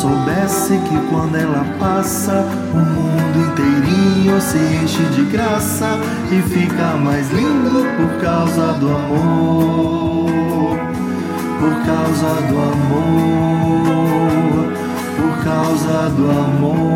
Soubesse que quando ela passa, o mundo inteirinho se enche de graça e fica mais lindo por causa do amor. Por causa do amor. Por causa do amor.